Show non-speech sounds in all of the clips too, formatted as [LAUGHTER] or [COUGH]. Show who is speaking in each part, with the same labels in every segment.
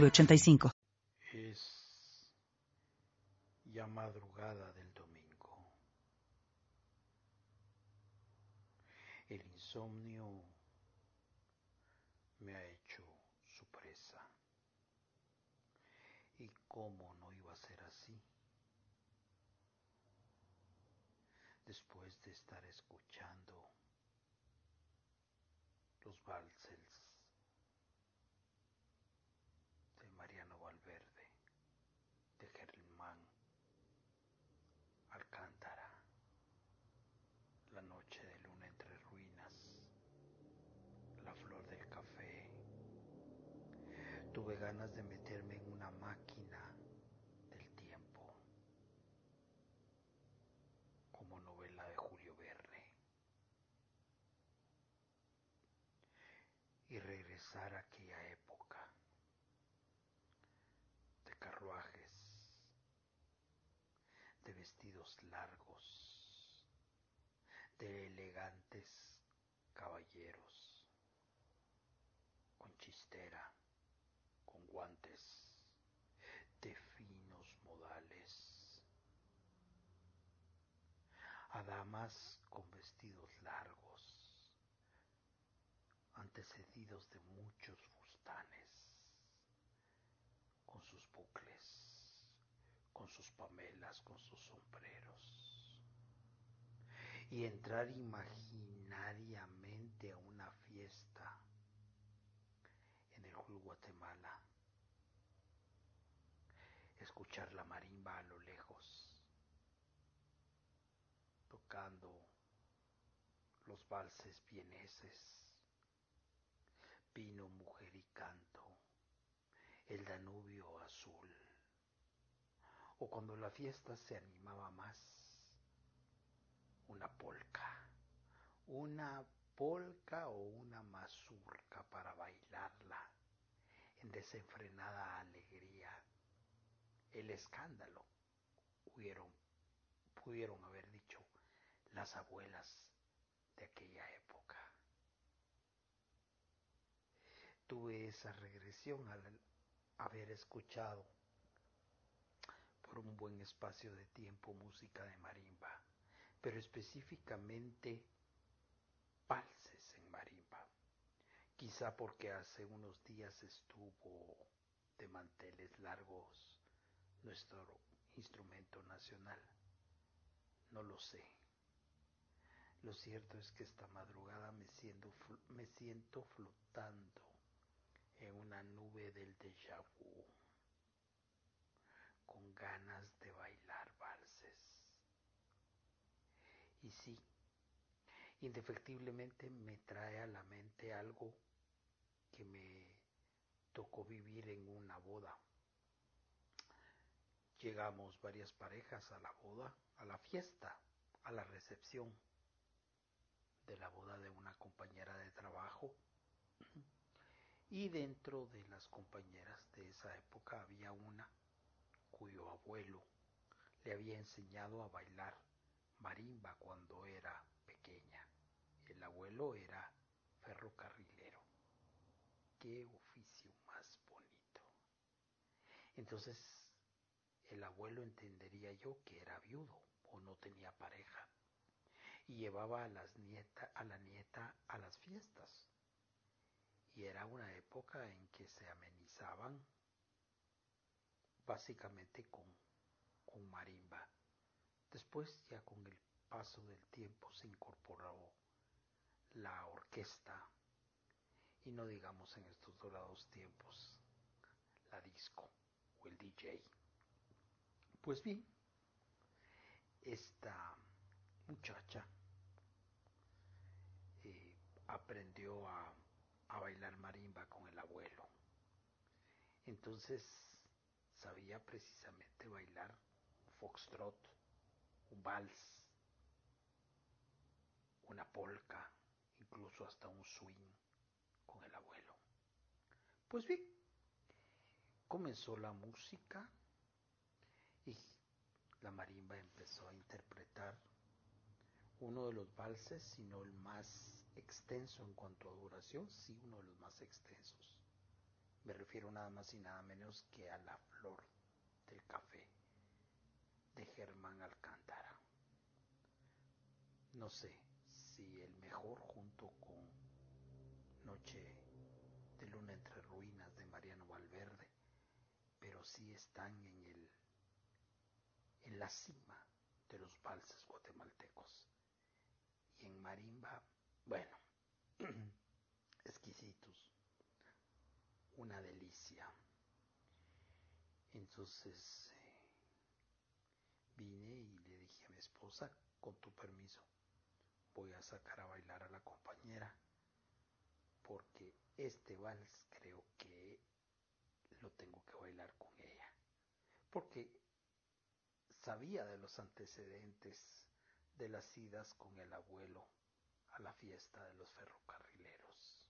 Speaker 1: 906985.
Speaker 2: Es ya madrugada del domingo. El insomnio me ha hecho su presa. ¿Y cómo no iba a ser así? Después de estar escuchando los valses de Mariano Valverde, de Germán Alcántara, La noche de luna entre ruinas, La flor del café. Tuve ganas de meterme en una máquina del tiempo, como novela de Julio Verne, y regresar a aquella época de carruajes, de vestidos largos, de elegantes caballeros, con chistera, guantes, de finos modales, a damas con vestidos largos, antecedidos de muchos fustanes, con sus bucles, con sus pamelas, con sus sombreros, y entrar imaginariamente a una fiesta en el Guatemala, escuchar la marimba a lo lejos, tocando los valses vieneses, vino, mujer y canto, el Danubio azul, o cuando la fiesta se animaba más, una polca, una polca o una mazurca para bailarla en desenfrenada alegría, el escándalo, hubieron, pudieron haber dicho las abuelas de aquella época. Tuve esa regresión al haber escuchado por un buen espacio de tiempo música de marimba, pero específicamente valses en marimba. Quizá porque hace unos días estuvo de manteles largos nuestro instrumento nacional. No lo sé. Lo cierto es que esta madrugada me siento, me siento flotando en una nube del déjà vu, con ganas de bailar valses. Y sí, indefectiblemente me trae a la mente algo que me tocó vivir en una boda. Llegamos varias parejas a la boda, a la fiesta, a la recepción de la boda de una compañera de trabajo. Y dentro de las compañeras de esa época había una cuyo abuelo le había enseñado a bailar marimba cuando era pequeña. El abuelo era ferrocarrilero. Qué oficio más bonito. Entonces, el abuelo entendería yo que era viudo o no tenía pareja y llevaba a, las nieta, a la nieta a las fiestas. Y era una época en que se amenizaban básicamente con, con marimba. Después ya con el paso del tiempo se incorporó la orquesta y no digamos en estos dorados tiempos la disco o el DJ. Pues bien, esta muchacha eh, aprendió a, bailar marimba con el abuelo Entonces sabía precisamente bailar foxtrot, un vals, una polka, incluso hasta un swing con el abuelo. Pues bien, comenzó la música y la marimba empezó a interpretar uno de los valses, sino el más extenso en cuanto a duración, sí uno de los más extensos. Me refiero nada más y nada menos que a la flor del café de Germán Alcántara. No sé si el mejor junto con Noche de Luna entre Ruinas de Mariano Valverde, pero sí están en el en la cima de los valses guatemaltecos. Y en marimba, bueno, [CLEARS THROAT] exquisitos una delicia. Entonces eh, vine y le dije a mi esposa, con tu permiso, voy a sacar a bailar a la compañera, porque este vals creo que lo tengo que bailar con ella, porque sabía de los antecedentes de las idas con el abuelo a la fiesta de los ferrocarrileros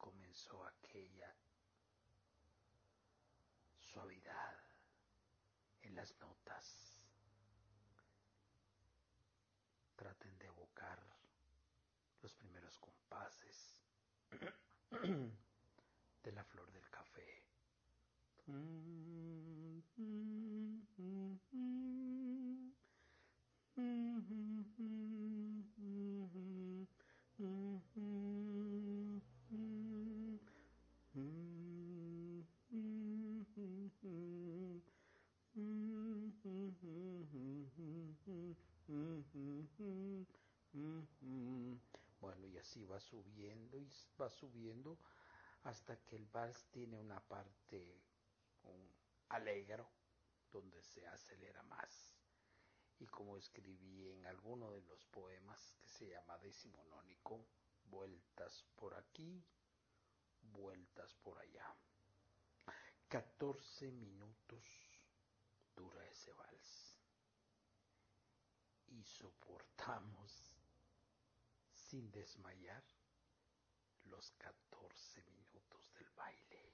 Speaker 2: comenzó aquella suavidad en las notas. Traten de evocar los primeros compases [CLEARS THROAT] de la flor del café. Subiendo y va subiendo hasta que el vals tiene una parte un alegro donde se acelera más. Y como escribí en alguno de los poemas que se llama decimonónico, vueltas por aquí, vueltas por allá. 14 minutos dura ese vals. Y soportamos sin desmayar los 14 minutos del baile.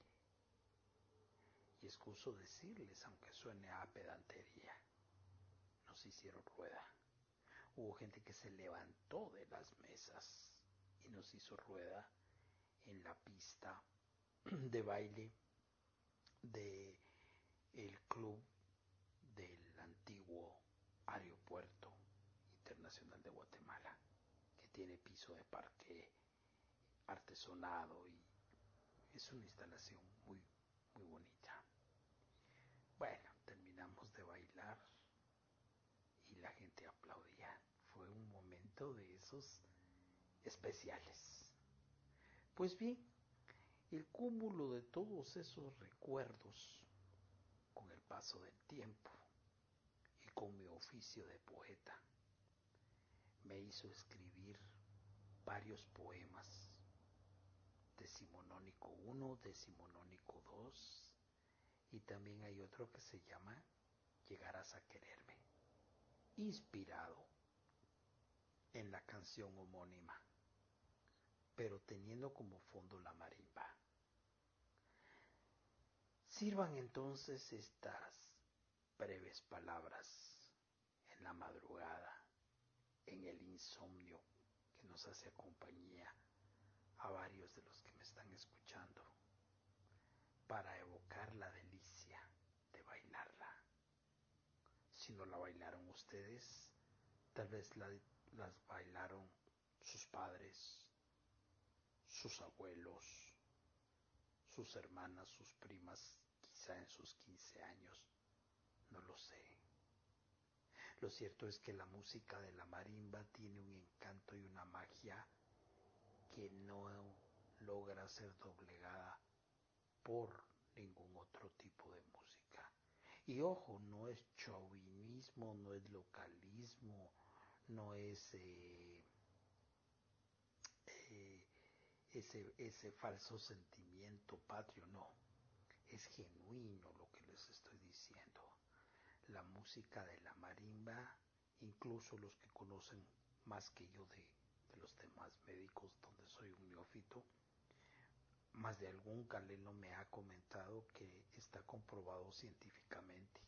Speaker 2: Y excuso decirles, aunque suene a pedantería, nos hicieron rueda. Hubo gente que se levantó de las mesas y nos hizo rueda en la pista de baile de el club del antiguo aeropuerto internacional de Guatemala tiene piso de parque artesonado y es una instalación muy, muy bonita. Bueno, terminamos de bailar y la gente aplaudía. Fue un momento de esos especiales. Pues bien, el cúmulo de todos esos recuerdos con el paso del tiempo y con mi oficio de poeta me hizo escribir varios poemas, decimonónico 1, decimonónico 2, y también hay otro que se llama Llegarás a quererme, inspirado en la canción homónima, pero teniendo como fondo la marimba. Sirvan entonces estas breves palabras en la madrugada en el insomnio que nos hace compañía a varios de los que me están escuchando para evocar la delicia de bailarla. Si no la bailaron ustedes, tal vez la, las bailaron sus padres, sus abuelos, sus hermanas, sus primas, quizá en sus 15 años, no lo sé. Lo cierto es que la música de la marimba tiene un encanto y una magia que no logra ser doblegada por ningún otro tipo de música. Y ojo, no es chauvinismo, no es localismo, no es eh, eh, ese, ese falso sentimiento patrio, no, es genuino lo que les estoy diciendo. La música de la marimba, incluso los que conocen más que yo de, los temas médicos, donde soy un neófito, más de algún galeno me ha comentado que está comprobado científicamente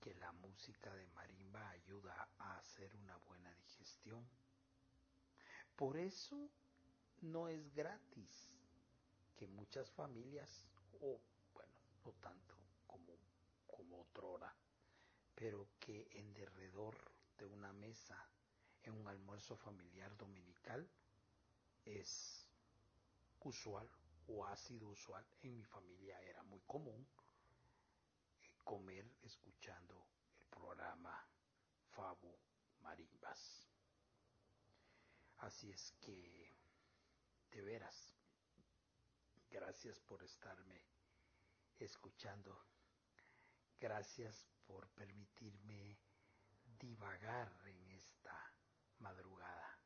Speaker 2: que la música de marimba ayuda a hacer una buena digestión. Por eso no es gratis que muchas familias, o bueno, no tanto como, como otrora, pero que en derredor de una mesa, en un almuerzo familiar dominical, es usual o ha sido usual, en mi familia era muy común comer escuchando el programa Fabo Marimbas. Así es que, de veras, gracias por estarme escuchando. Gracias por permitirme divagar en esta madrugada.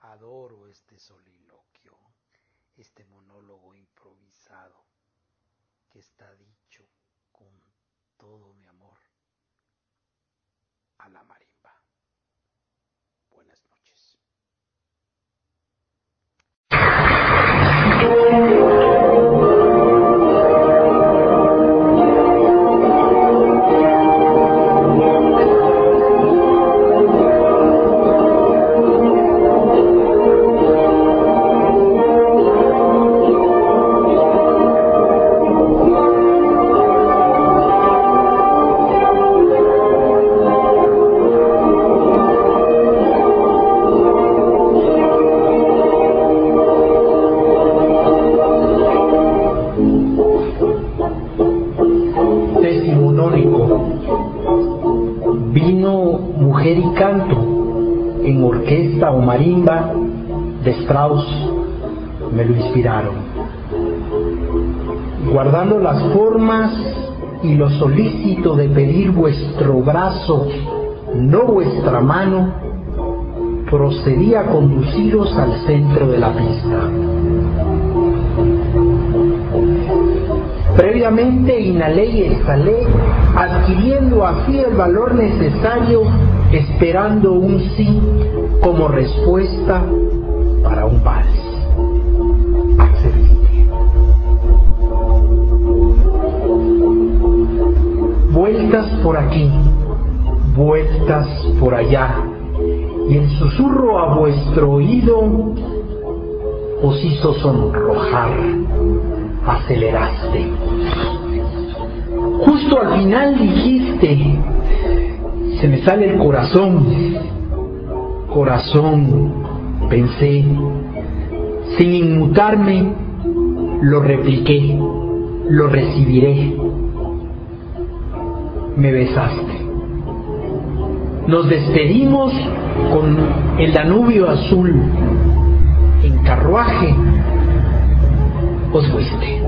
Speaker 2: Adoro este soliloquio, este monólogo improvisado que está dicho con todo mi amor a la marimba. Buenas noches.
Speaker 3: Marimba de Strauss me lo inspiraron. Guardando las formas y lo solícito de pedir vuestro brazo, no vuestra mano, procedí a conduciros al centro de la pista. Previamente inhalé y exhalé, adquiriendo así el valor necesario, esperando un sí como respuesta para un vals. Vueltas por aquí, vueltas por allá, y el susurro a vuestro oído os hizo sonrojar, aceleraste. Justo al final dijiste, se me sale el corazón, corazón, pensé, sin inmutarme, lo repliqué, lo recibiré. Me besaste. Nos despedimos con el Danubio azul. En carruaje os fuiste.